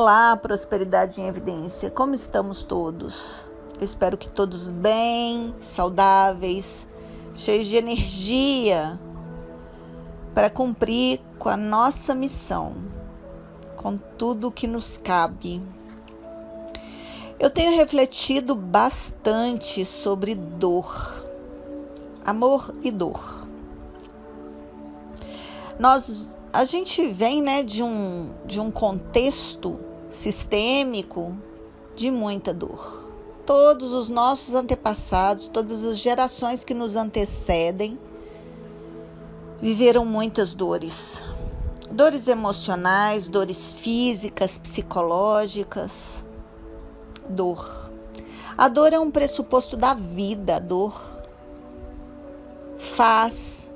Olá, prosperidade em evidência. Como estamos todos? Eu espero que todos bem, saudáveis, cheios de energia para cumprir com a nossa missão, com tudo que nos cabe. Eu tenho refletido bastante sobre dor, amor e dor. Nós a gente vem né, de, um, de um contexto sistêmico de muita dor. Todos os nossos antepassados, todas as gerações que nos antecedem, viveram muitas dores. Dores emocionais, dores físicas, psicológicas. Dor. A dor é um pressuposto da vida, a dor faz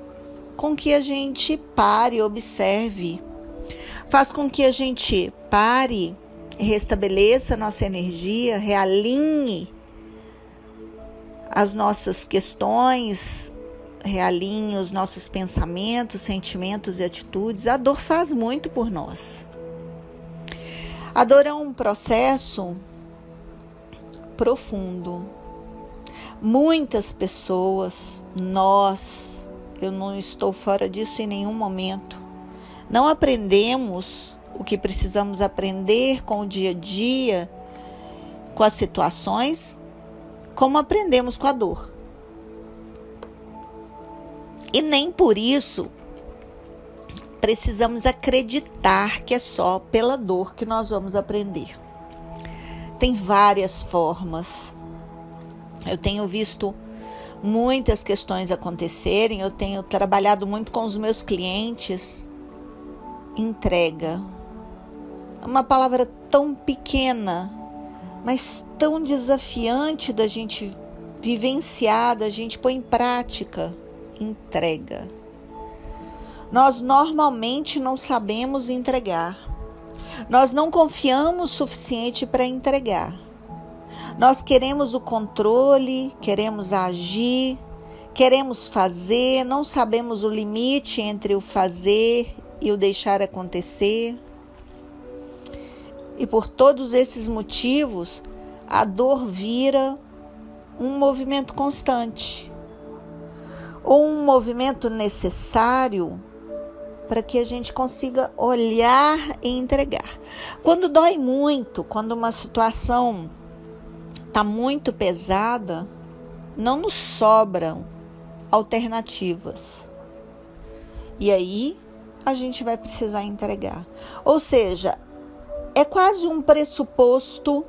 com que a gente pare, observe, faz com que a gente pare, restabeleça nossa energia, realinhe as nossas questões, realinhe os nossos pensamentos, sentimentos e atitudes. A dor faz muito por nós. A dor é um processo profundo. Muitas pessoas, nós, eu não estou fora disso em nenhum momento. Não aprendemos o que precisamos aprender com o dia a dia, com as situações, como aprendemos com a dor. E nem por isso precisamos acreditar que é só pela dor que nós vamos aprender. Tem várias formas. Eu tenho visto muitas questões acontecerem, eu tenho trabalhado muito com os meus clientes. Entrega. Uma palavra tão pequena, mas tão desafiante da gente vivenciar, da gente pôr em prática. Entrega. Nós normalmente não sabemos entregar. Nós não confiamos o suficiente para entregar. Nós queremos o controle, queremos agir, queremos fazer, não sabemos o limite entre o fazer e o deixar acontecer. E por todos esses motivos, a dor vira um movimento constante, ou um movimento necessário para que a gente consiga olhar e entregar. Quando dói muito, quando uma situação está muito pesada, não nos sobram alternativas. E aí a gente vai precisar entregar. Ou seja, é quase um pressuposto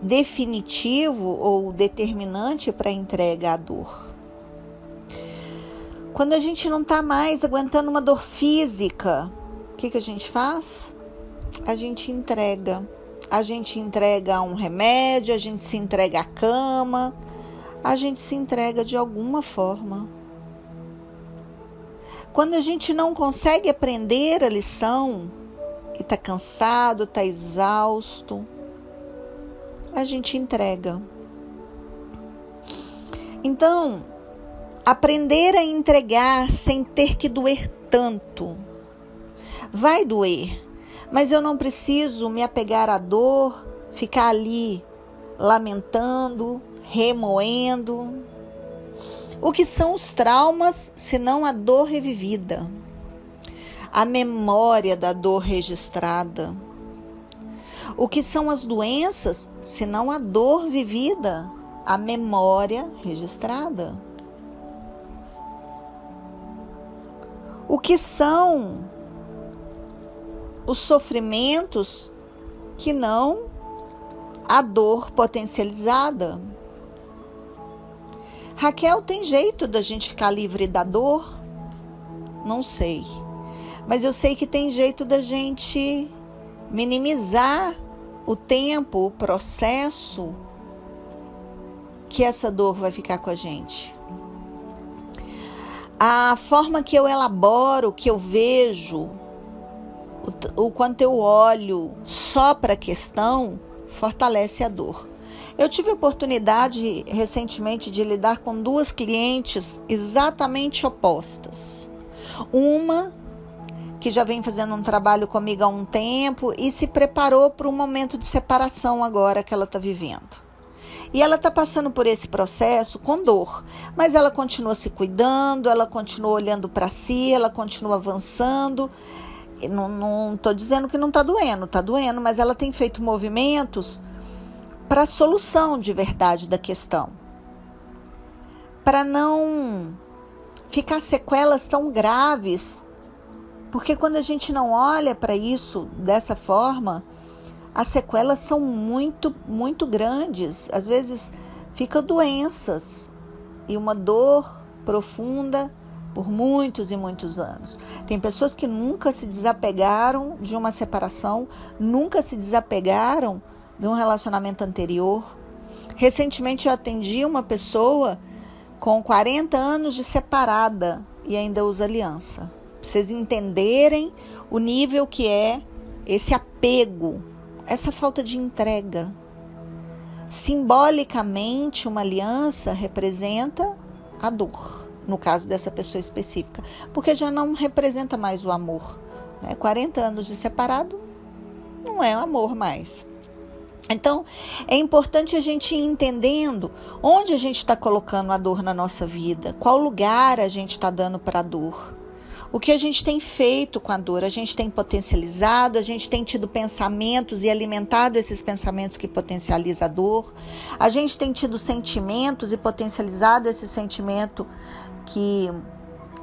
definitivo ou determinante para a entrega à dor. Quando a gente não está mais aguentando uma dor física, o que, que a gente faz? A gente entrega a gente entrega um remédio, a gente se entrega à cama, a gente se entrega de alguma forma. Quando a gente não consegue aprender a lição e está cansado, está exausto, a gente entrega. Então, aprender a entregar sem ter que doer tanto. Vai doer, mas eu não preciso me apegar à dor, ficar ali lamentando, remoendo. O que são os traumas, senão a dor revivida? A memória da dor registrada. O que são as doenças, senão a dor vivida? A memória registrada. O que são os sofrimentos que não a dor potencializada. Raquel, tem jeito da gente ficar livre da dor? Não sei. Mas eu sei que tem jeito da gente minimizar o tempo, o processo que essa dor vai ficar com a gente. A forma que eu elaboro, que eu vejo, o, quanto eu olho só para a questão, fortalece a dor. Eu tive a oportunidade recentemente de lidar com duas clientes exatamente opostas. Uma que já vem fazendo um trabalho comigo há um tempo e se preparou para um momento de separação agora que ela está vivendo. E ela está passando por esse processo com dor, mas ela continua se cuidando, ela continua olhando para si, ela continua avançando. Não estou dizendo que não está doendo, está doendo, mas ela tem feito movimentos para a solução de verdade da questão. Para não ficar sequelas tão graves. Porque quando a gente não olha para isso dessa forma, as sequelas são muito, muito grandes. Às vezes fica doenças e uma dor profunda por muitos e muitos anos. Tem pessoas que nunca se desapegaram de uma separação, nunca se desapegaram de um relacionamento anterior. Recentemente eu atendi uma pessoa com 40 anos de separada e ainda usa aliança. Pra vocês entenderem o nível que é esse apego essa falta de entrega. Simbolicamente, uma aliança representa a dor, no caso dessa pessoa específica, porque já não representa mais o amor. Né? 40 anos de separado não é amor mais. Então, é importante a gente ir entendendo onde a gente está colocando a dor na nossa vida, qual lugar a gente está dando para a dor. O que a gente tem feito com a dor? A gente tem potencializado, a gente tem tido pensamentos e alimentado esses pensamentos que potencializam a dor. A gente tem tido sentimentos e potencializado esse sentimento que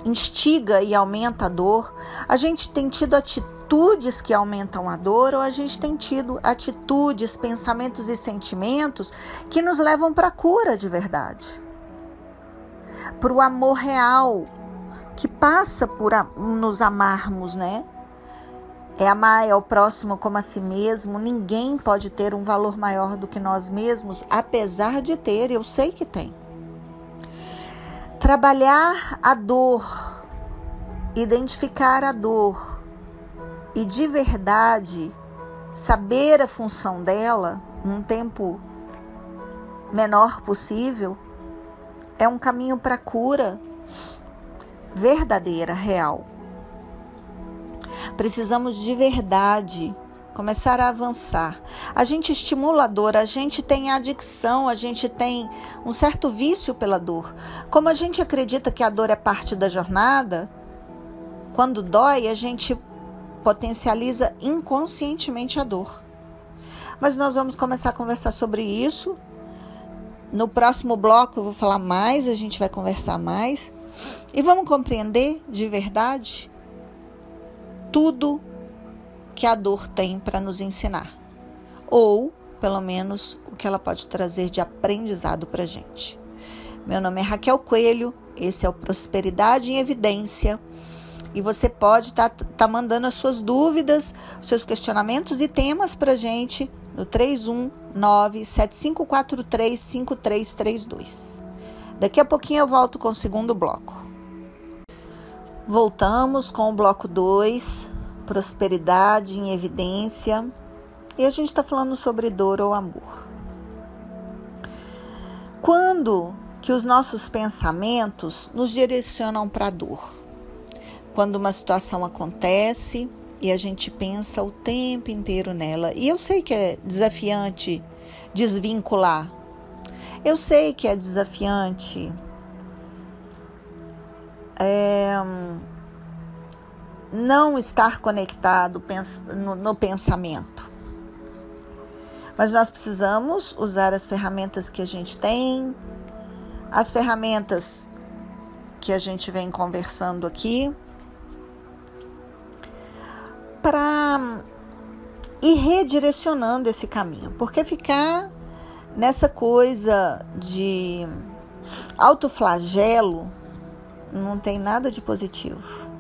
instiga e aumenta a dor. A gente tem tido atitudes que aumentam a dor ou a gente tem tido atitudes, pensamentos e sentimentos que nos levam para a cura de verdade. Para o amor real, que passa por nos amarmos, né? É amar ao próximo como a si mesmo. Ninguém pode ter um valor maior do que nós mesmos, apesar de ter, eu sei que tem. Trabalhar a dor, identificar a dor e de verdade saber a função dela num tempo menor possível é um caminho para cura verdadeira, real. Precisamos de verdade começar a avançar. A gente estimula a dor, a gente tem adicção, a gente tem um certo vício pela dor. Como a gente acredita que a dor é parte da jornada, quando dói, a gente potencializa inconscientemente a dor. Mas nós vamos começar a conversar sobre isso. No próximo bloco eu vou falar mais, a gente vai conversar mais. E vamos compreender de verdade tudo que a dor tem para nos ensinar, ou pelo menos o que ela pode trazer de aprendizado para gente. Meu nome é Raquel Coelho, esse é o Prosperidade em Evidência. E você pode estar tá, tá mandando as suas dúvidas, seus questionamentos e temas para gente no 319 7543 5332. Daqui a pouquinho eu volto com o segundo bloco. Voltamos com o bloco 2, prosperidade em evidência. E a gente está falando sobre dor ou amor. Quando que os nossos pensamentos nos direcionam para a dor? Quando uma situação acontece e a gente pensa o tempo inteiro nela. E eu sei que é desafiante desvincular eu sei que é desafiante. É, não estar conectado no, pensamento. Mas nós precisamos usar as ferramentas que a gente tem, as ferramentas que a gente vem conversando aqui, para ir redirecionando esse caminho, porque ficar nessa coisa de autoflagelo não tem nada de positivo.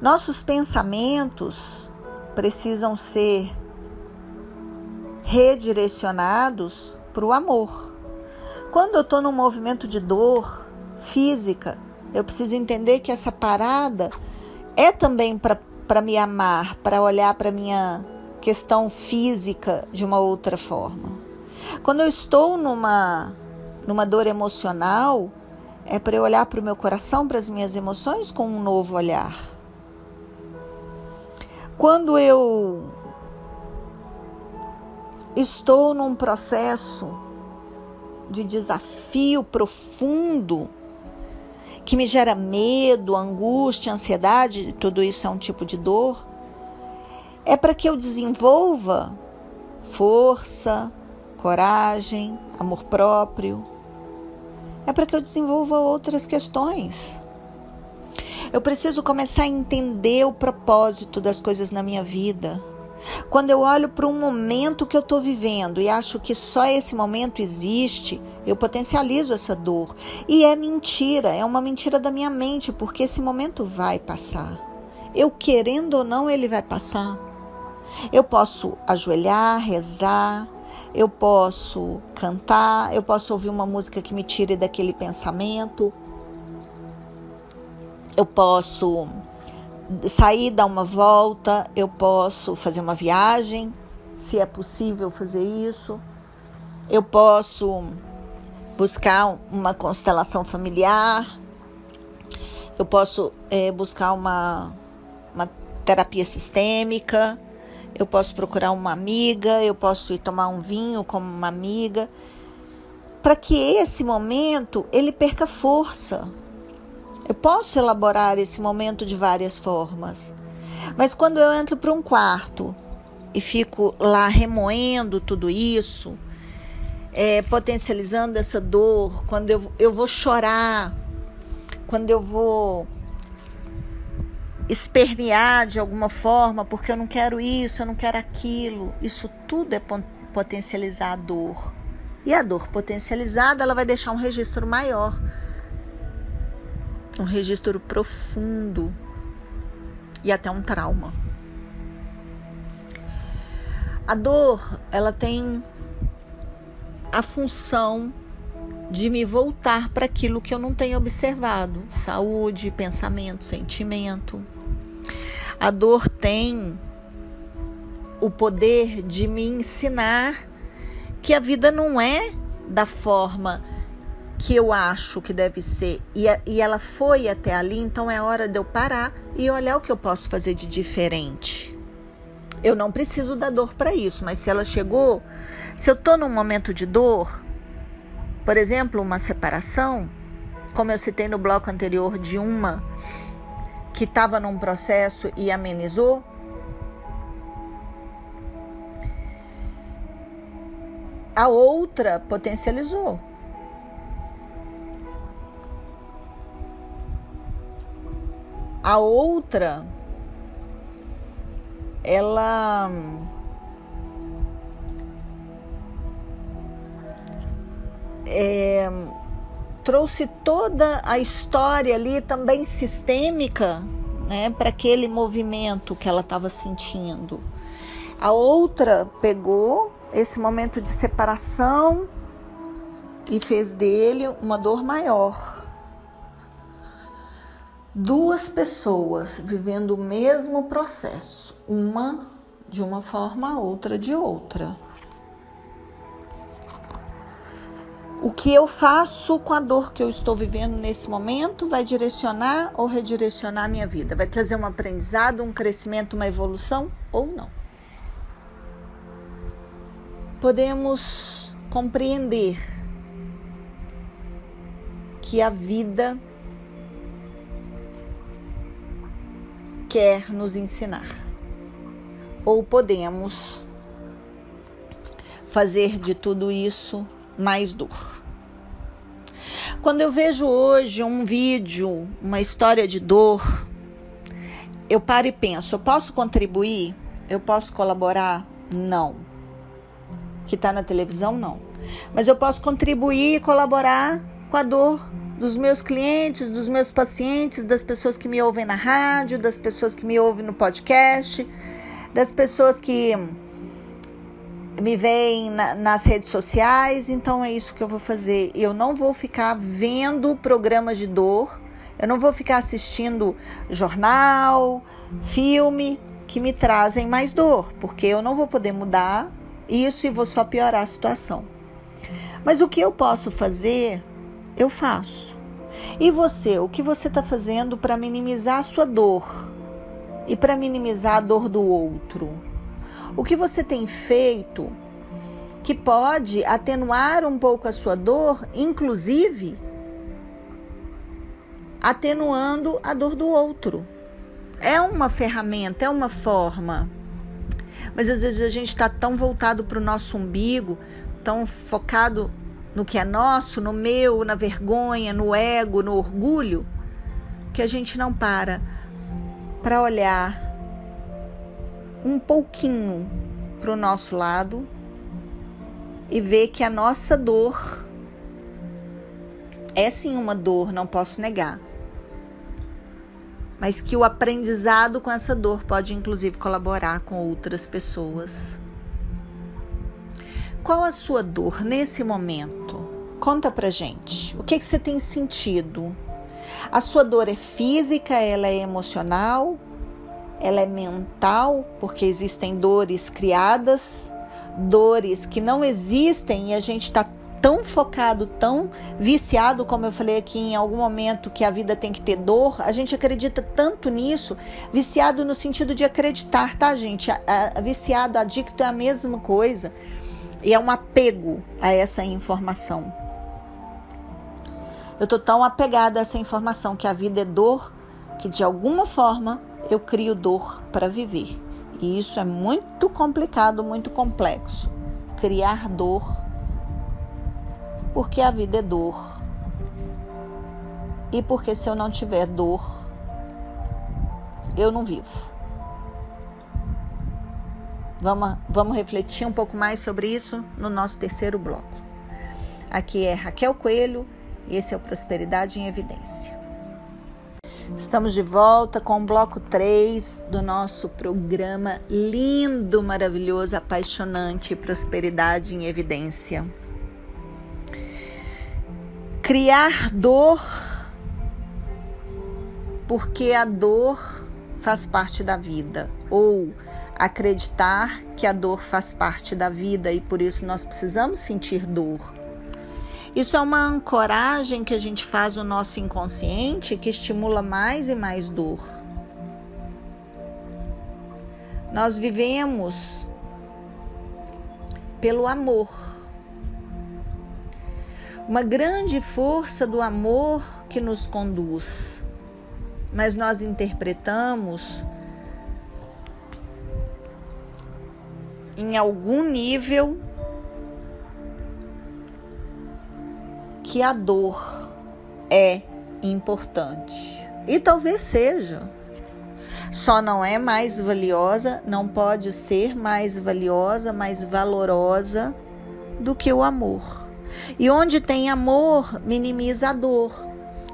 Nossos pensamentos precisam ser redirecionados para o amor. Quando eu estou num movimento de dor física, eu preciso entender que essa parada é também para me amar, para olhar para minha questão física de uma outra forma. Quando eu estou numa, numa dor emocional, é para eu olhar para o meu coração, para as minhas emoções com um novo olhar. Quando eu estou num processo de desafio profundo que me gera medo, angústia, ansiedade, tudo isso é um tipo de dor, é para que eu desenvolva força, coragem, amor próprio. É para que eu desenvolva outras questões. Eu preciso começar a entender o propósito das coisas na minha vida. Quando eu olho para um momento que eu estou vivendo e acho que só esse momento existe, eu potencializo essa dor. E é mentira, é uma mentira da minha mente, porque esse momento vai passar. Eu querendo ou não, ele vai passar. Eu posso ajoelhar, rezar, eu posso cantar, eu posso ouvir uma música que me tire daquele pensamento, eu posso sair, dar uma volta, eu posso fazer uma viagem, se é possível fazer isso. Eu posso buscar uma constelação familiar. Eu posso é, buscar uma, uma terapia sistêmica. Eu posso procurar uma amiga. Eu posso ir tomar um vinho como uma amiga. Para que esse momento ele perca força. Eu posso elaborar esse momento de várias formas. Mas quando eu entro para um quarto e fico lá remoendo tudo isso, é, potencializando essa dor, quando eu, eu vou chorar, quando eu vou espernear de alguma forma, porque eu não quero isso, eu não quero aquilo, isso tudo é potencializar a dor. E a dor potencializada, ela vai deixar um registro maior um registro profundo e até um trauma. A dor, ela tem a função de me voltar para aquilo que eu não tenho observado: saúde, pensamento, sentimento. A dor tem o poder de me ensinar que a vida não é da forma que eu acho que deve ser e, e ela foi até ali, então é hora de eu parar e olhar o que eu posso fazer de diferente. Eu não preciso da dor para isso, mas se ela chegou, se eu estou num momento de dor, por exemplo, uma separação, como eu citei no bloco anterior de uma que estava num processo e amenizou, a outra potencializou. A outra, ela é, trouxe toda a história ali também sistêmica né, para aquele movimento que ela estava sentindo. A outra pegou esse momento de separação e fez dele uma dor maior duas pessoas vivendo o mesmo processo, uma de uma forma, outra de outra. O que eu faço com a dor que eu estou vivendo nesse momento vai direcionar ou redirecionar a minha vida, vai trazer um aprendizado, um crescimento, uma evolução ou não. Podemos compreender que a vida quer nos ensinar. Ou podemos fazer de tudo isso mais dor. Quando eu vejo hoje um vídeo, uma história de dor, eu paro e penso: eu posso contribuir? Eu posso colaborar? Não. Que está na televisão? Não. Mas eu posso contribuir e colaborar com a dor dos meus clientes, dos meus pacientes, das pessoas que me ouvem na rádio, das pessoas que me ouvem no podcast, das pessoas que me veem na, nas redes sociais. Então é isso que eu vou fazer. Eu não vou ficar vendo programas de dor, eu não vou ficar assistindo jornal, filme que me trazem mais dor, porque eu não vou poder mudar isso e vou só piorar a situação. Mas o que eu posso fazer eu faço. E você, o que você está fazendo para minimizar a sua dor? e para minimizar a dor do outro? O que você tem feito que pode atenuar um pouco a sua dor, inclusive atenuando a dor do outro? É uma ferramenta, é uma forma. Mas às vezes a gente está tão voltado para o nosso umbigo, tão focado no que é nosso, no meu, na vergonha, no ego, no orgulho, que a gente não para para olhar um pouquinho para o nosso lado e ver que a nossa dor é sim uma dor, não posso negar. Mas que o aprendizado com essa dor pode inclusive colaborar com outras pessoas. Qual a sua dor nesse momento? Conta pra gente. O que, que você tem sentido? A sua dor é física, ela é emocional, ela é mental, porque existem dores criadas, dores que não existem e a gente está tão focado, tão viciado, como eu falei aqui em algum momento, que a vida tem que ter dor, a gente acredita tanto nisso, viciado no sentido de acreditar, tá, gente? A, a, viciado, adicto é a mesma coisa. E é um apego a essa informação. Eu tô tão apegada a essa informação que a vida é dor, que de alguma forma eu crio dor para viver. E isso é muito complicado, muito complexo. Criar dor, porque a vida é dor. E porque se eu não tiver dor, eu não vivo. Vamos, vamos refletir um pouco mais sobre isso no nosso terceiro bloco. Aqui é Raquel Coelho e esse é o Prosperidade em Evidência. Estamos de volta com o bloco 3 do nosso programa lindo, maravilhoso, apaixonante Prosperidade em Evidência. Criar dor, porque a dor faz parte da vida, ou acreditar que a dor faz parte da vida e por isso nós precisamos sentir dor. Isso é uma ancoragem que a gente faz no nosso inconsciente que estimula mais e mais dor. Nós vivemos pelo amor. Uma grande força do amor que nos conduz. Mas nós interpretamos em algum nível que a dor é importante. E talvez seja. Só não é mais valiosa, não pode ser mais valiosa, mais valorosa do que o amor. E onde tem amor, minimiza a dor.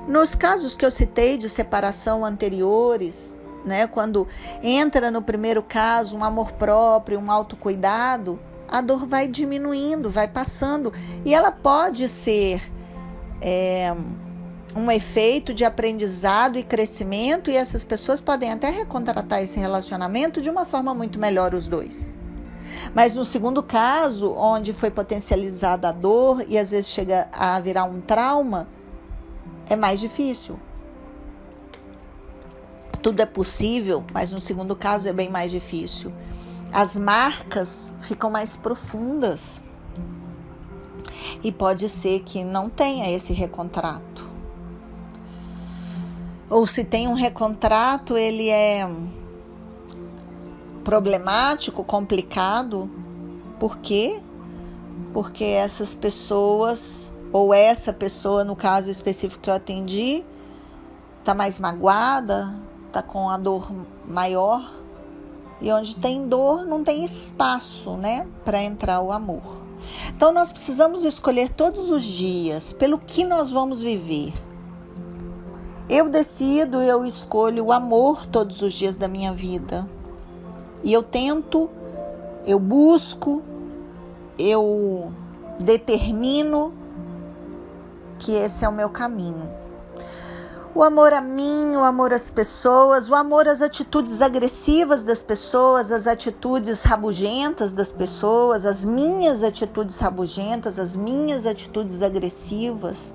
Nos casos que eu citei de separação anteriores, né, quando entra no primeiro caso um amor próprio, um autocuidado, a dor vai diminuindo, vai passando e ela pode ser é, um efeito de aprendizado e crescimento, e essas pessoas podem até recontratar esse relacionamento de uma forma muito melhor, os dois. Mas no segundo caso, onde foi potencializada a dor e às vezes chega a virar um trauma, é mais difícil. Tudo é possível, mas no segundo caso é bem mais difícil. As marcas ficam mais profundas e pode ser que não tenha esse recontrato. Ou se tem um recontrato, ele é problemático, complicado. Por quê? Porque essas pessoas, ou essa pessoa, no caso específico que eu atendi, tá mais magoada, tá com a dor maior. E onde tem dor, não tem espaço, né, para entrar o amor. Então nós precisamos escolher todos os dias pelo que nós vamos viver. Eu decido, eu escolho o amor todos os dias da minha vida. E eu tento, eu busco, eu determino que esse é o meu caminho o amor a mim, o amor às pessoas, o amor às atitudes agressivas das pessoas, as atitudes rabugentas das pessoas, as minhas atitudes rabugentas, as minhas atitudes agressivas,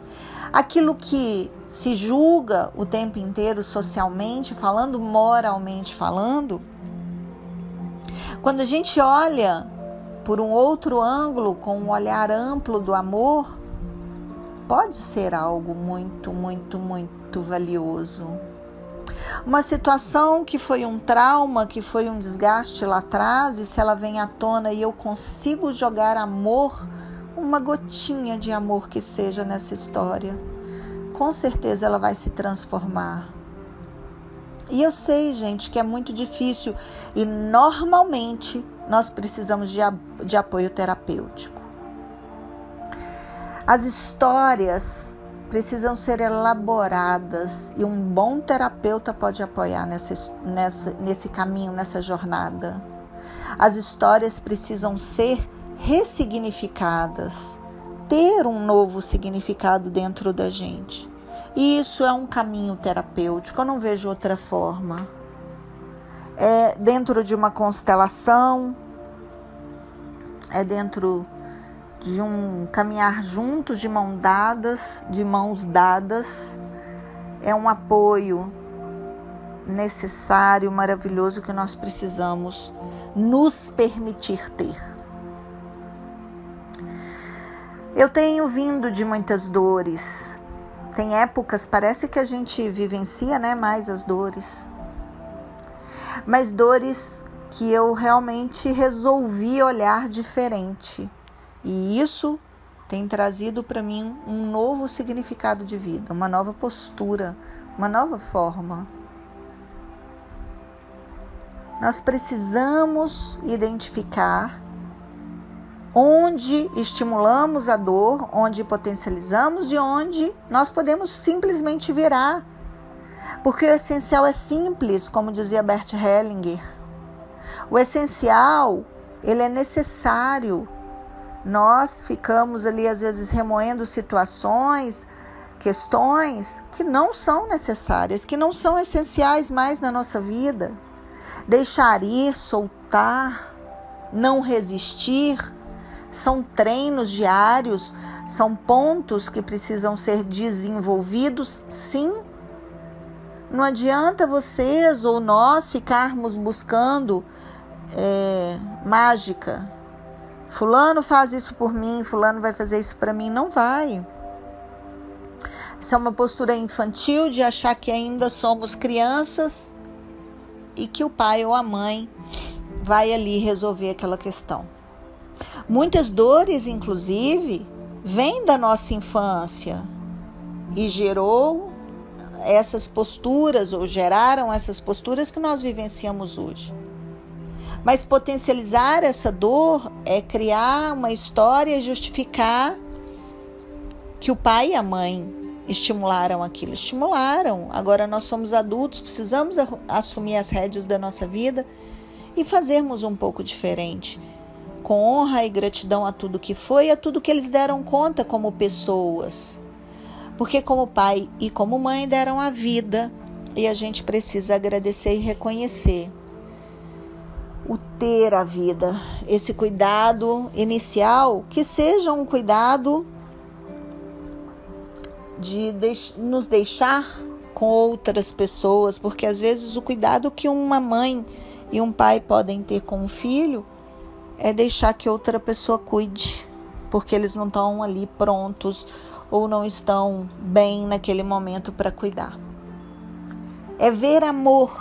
Aquilo que se julga o tempo inteiro socialmente falando, moralmente falando, quando a gente olha por um outro ângulo, com um olhar amplo do amor, pode ser algo muito, muito, muito valioso. Uma situação que foi um trauma, que foi um desgaste lá atrás, e se ela vem à tona e eu consigo jogar amor uma gotinha de amor que seja nessa história, com certeza ela vai se transformar. E eu sei, gente, que é muito difícil e normalmente nós precisamos de, de apoio terapêutico. As histórias precisam ser elaboradas e um bom terapeuta pode apoiar nessa, nessa, nesse caminho, nessa jornada. As histórias precisam ser ressignificadas, ter um novo significado dentro da gente. E isso é um caminho terapêutico, eu não vejo outra forma. É dentro de uma constelação, é dentro de um caminhar juntos, de mão dadas, de mãos dadas. É um apoio necessário, maravilhoso que nós precisamos nos permitir ter. Eu tenho vindo de muitas dores. Tem épocas, parece que a gente vivencia, né, mais as dores. Mas dores que eu realmente resolvi olhar diferente. E isso tem trazido para mim um novo significado de vida, uma nova postura, uma nova forma. Nós precisamos identificar onde estimulamos a dor, onde potencializamos e onde nós podemos simplesmente virar. Porque o essencial é simples, como dizia Bert Hellinger. O essencial, ele é necessário. Nós ficamos ali às vezes remoendo situações, questões que não são necessárias, que não são essenciais mais na nossa vida. Deixar ir, soltar, não resistir, são treinos diários, são pontos que precisam ser desenvolvidos, sim. Não adianta vocês ou nós ficarmos buscando é, mágica. Fulano faz isso por mim, Fulano vai fazer isso para mim. Não vai. Isso é uma postura infantil de achar que ainda somos crianças e que o pai ou a mãe vai ali resolver aquela questão. Muitas dores, inclusive, vêm da nossa infância e gerou essas posturas ou geraram essas posturas que nós vivenciamos hoje. Mas potencializar essa dor é criar uma história e justificar que o pai e a mãe estimularam aquilo. Estimularam. Agora nós somos adultos, precisamos assumir as rédeas da nossa vida e fazermos um pouco diferente com honra e gratidão a tudo que foi e a tudo que eles deram conta como pessoas. Porque, como pai e como mãe, deram a vida e a gente precisa agradecer e reconhecer o ter a vida, esse cuidado inicial, que seja um cuidado de nos deixar com outras pessoas, porque às vezes o cuidado que uma mãe e um pai podem ter com o filho é deixar que outra pessoa cuide, porque eles não estão ali prontos ou não estão bem naquele momento para cuidar. É ver amor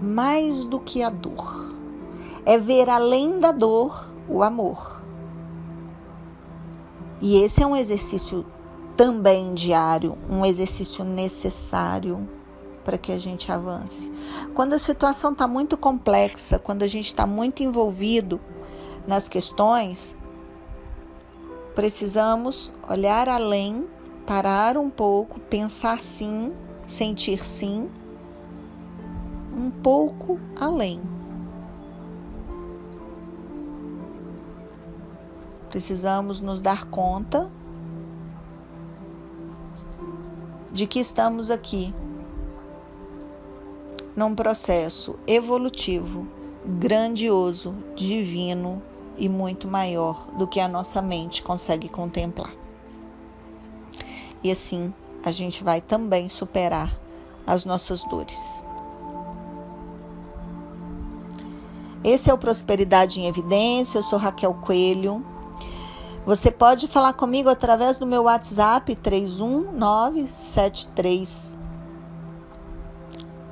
mais do que a dor. É ver além da dor o amor. E esse é um exercício também diário, um exercício necessário para que a gente avance. Quando a situação está muito complexa, quando a gente está muito envolvido, nas questões, precisamos olhar além, parar um pouco, pensar sim, sentir sim, um pouco além. Precisamos nos dar conta de que estamos aqui num processo evolutivo, grandioso, divino, e muito maior do que a nossa mente consegue contemplar. e assim a gente vai também superar as nossas dores. Esse é o Prosperidade em Evidência. Eu sou Raquel Coelho. Você pode falar comigo através do meu WhatsApp 31973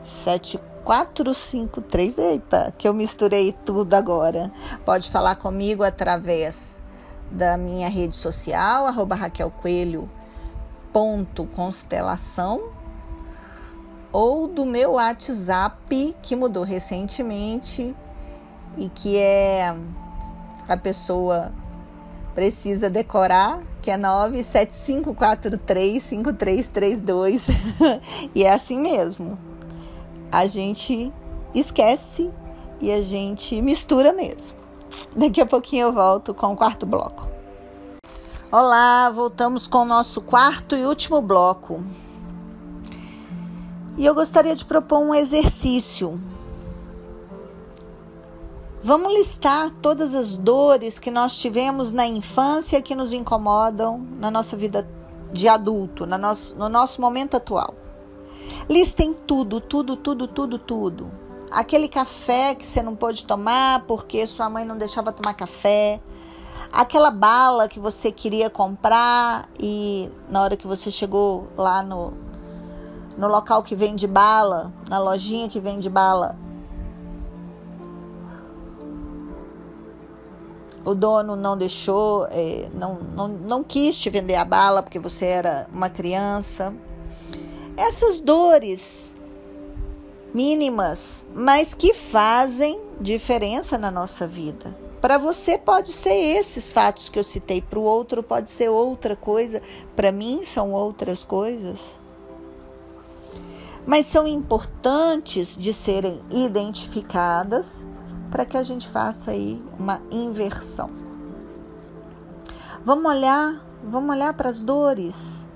7453. Eita, que eu misturei tudo agora. Pode falar comigo através da minha rede social, arroba Raquel Coelho ponto constelação ou do meu WhatsApp que mudou recentemente e que é a pessoa precisa decorar, que é 975435332. e é assim mesmo. A gente esquece e a gente mistura mesmo. Daqui a pouquinho eu volto com o quarto bloco. Olá, voltamos com o nosso quarto e último bloco. E eu gostaria de propor um exercício Vamos listar todas as dores que nós tivemos na infância que nos incomodam na nossa vida de adulto, no nosso, no nosso momento atual. Listem tudo, tudo, tudo, tudo, tudo. Aquele café que você não pôde tomar porque sua mãe não deixava tomar café. Aquela bala que você queria comprar e na hora que você chegou lá no, no local que vende bala, na lojinha que vende bala, o dono não deixou, é, não, não, não quis te vender a bala porque você era uma criança. Essas dores mínimas, mas que fazem diferença na nossa vida. Para você pode ser esses fatos que eu citei, para o outro pode ser outra coisa, para mim são outras coisas. Mas são importantes de serem identificadas para que a gente faça aí uma inversão. Vamos olhar, vamos olhar para as dores.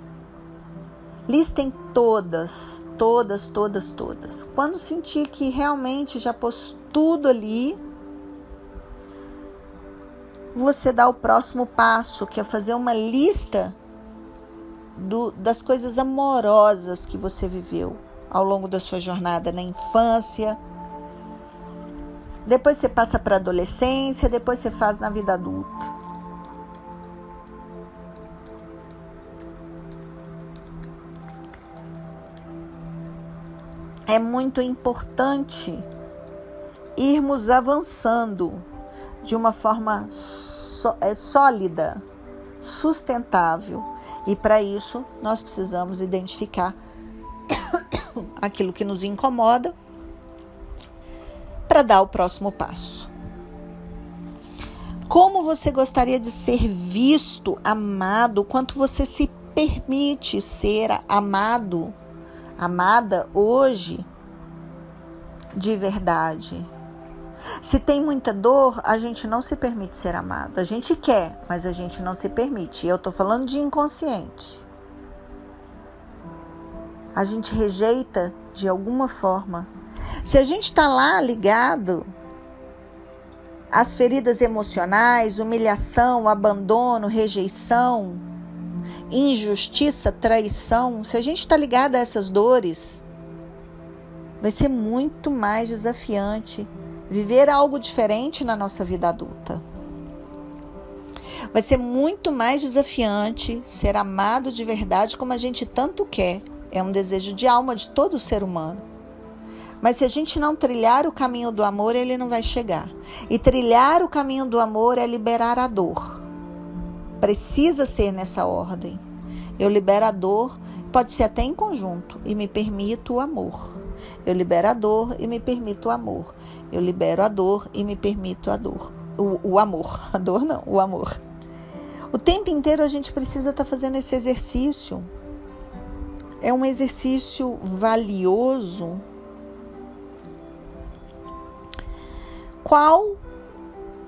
Listem todas, todas, todas, todas. Quando sentir que realmente já pôs tudo ali, você dá o próximo passo, que é fazer uma lista do, das coisas amorosas que você viveu ao longo da sua jornada na infância, depois você passa para adolescência, depois você faz na vida adulta. É muito importante irmos avançando de uma forma é, sólida, sustentável. E para isso, nós precisamos identificar aquilo que nos incomoda para dar o próximo passo. Como você gostaria de ser visto, amado? Quanto você se permite ser amado, amada hoje de verdade? Se tem muita dor, a gente não se permite ser amado. A gente quer, mas a gente não se permite. Eu tô falando de inconsciente. A gente rejeita de alguma forma se a gente está lá ligado às feridas emocionais, humilhação, abandono, rejeição, injustiça, traição, se a gente está ligado a essas dores, vai ser muito mais desafiante viver algo diferente na nossa vida adulta. Vai ser muito mais desafiante ser amado de verdade como a gente tanto quer. É um desejo de alma de todo ser humano. Mas se a gente não trilhar o caminho do amor, ele não vai chegar. E trilhar o caminho do amor é liberar a dor. Precisa ser nessa ordem. Eu libero a dor, pode ser até em conjunto, e me permito o amor. Eu libero a dor e me permito o amor. Eu libero a dor e me permito a dor. O, o amor. A dor não, o amor. O tempo inteiro a gente precisa estar tá fazendo esse exercício. É um exercício valioso qual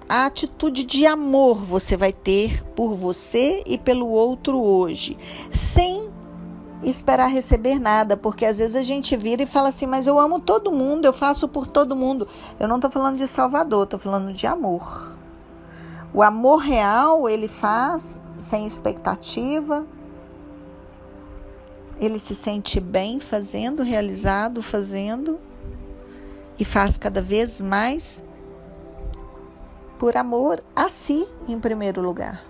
a atitude de amor você vai ter por você e pelo outro hoje, sem esperar receber nada, porque às vezes a gente vira e fala assim, mas eu amo todo mundo, eu faço por todo mundo. Eu não estou falando de Salvador, estou falando de amor. O amor real ele faz sem expectativa, ele se sente bem fazendo, realizado fazendo e faz cada vez mais por amor a si em primeiro lugar.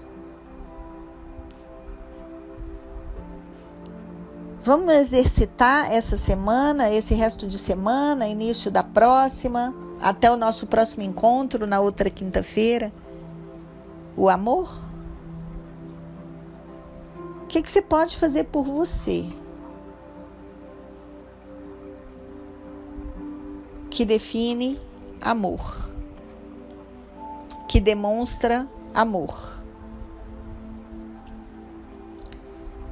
Vamos exercitar essa semana, esse resto de semana, início da próxima, até o nosso próximo encontro na outra quinta-feira. O amor? O que, que você pode fazer por você? Que define amor, que demonstra amor.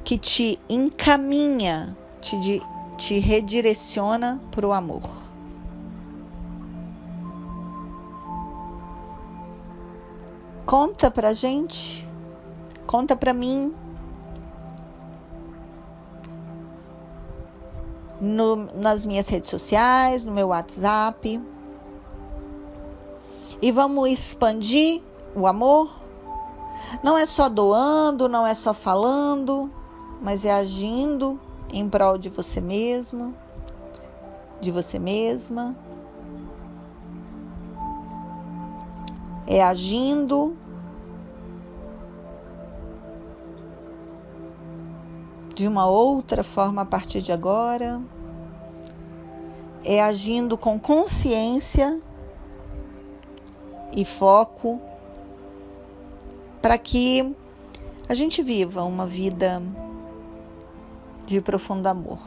que te encaminha, te, te redireciona para o amor. Conta pra gente, conta pra mim. No, nas minhas redes sociais, no meu WhatsApp. E vamos expandir o amor. Não é só doando, não é só falando, mas é agindo em prol de você mesmo, de você mesma. É agindo de uma outra forma a partir de agora. É agindo com consciência e foco para que a gente viva uma vida de profundo amor.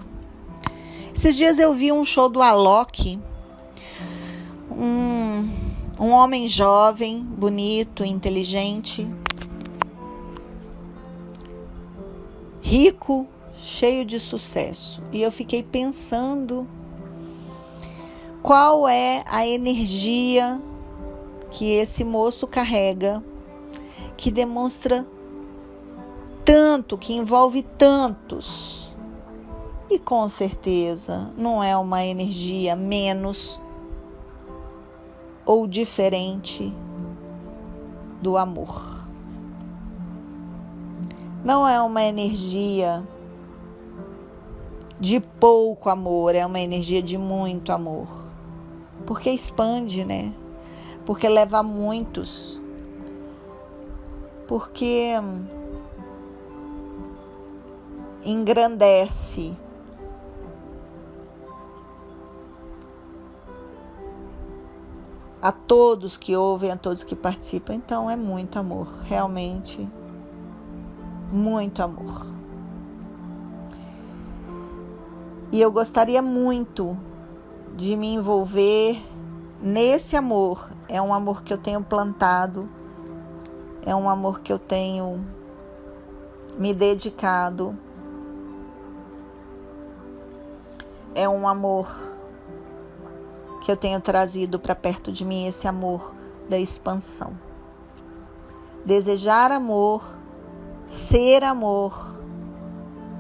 Esses dias eu vi um show do Alok, um, um homem jovem, bonito, inteligente, rico, cheio de sucesso. E eu fiquei pensando qual é a energia que esse moço carrega, que demonstra tanto, que envolve tantos e com certeza não é uma energia menos ou diferente do amor. Não é uma energia de pouco amor, é uma energia de muito amor. Porque expande, né? Porque leva muitos. Porque engrandece a todos que ouvem, a todos que participam. Então é muito amor, realmente muito amor. E eu gostaria muito de me envolver nesse amor. É um amor que eu tenho plantado, é um amor que eu tenho me dedicado. É um amor que eu tenho trazido para perto de mim esse amor da expansão. Desejar amor, ser amor,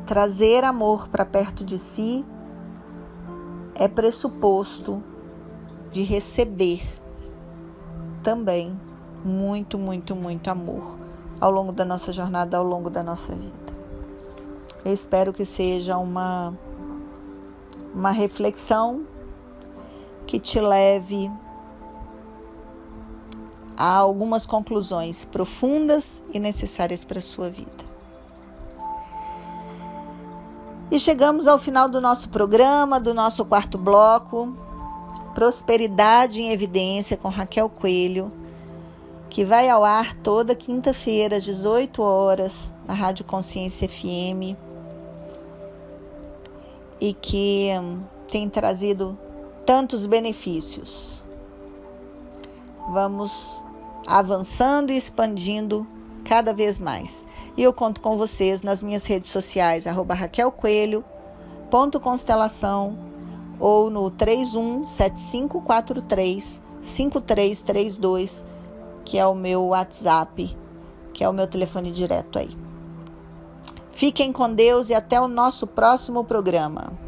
trazer amor para perto de si é pressuposto de receber também muito, muito, muito amor ao longo da nossa jornada, ao longo da nossa vida. Eu espero que seja uma uma reflexão que te leve a algumas conclusões profundas e necessárias para a sua vida. E chegamos ao final do nosso programa, do nosso quarto bloco, Prosperidade em Evidência com Raquel Coelho, que vai ao ar toda quinta-feira às 18 horas na Rádio Consciência FM e que hum, tem trazido tantos benefícios. Vamos avançando e expandindo cada vez mais. E eu conto com vocês nas minhas redes sociais, arroba Raquel Coelho, ou no 317543 5332, que é o meu WhatsApp, que é o meu telefone direto aí. Fiquem com Deus e até o nosso próximo programa.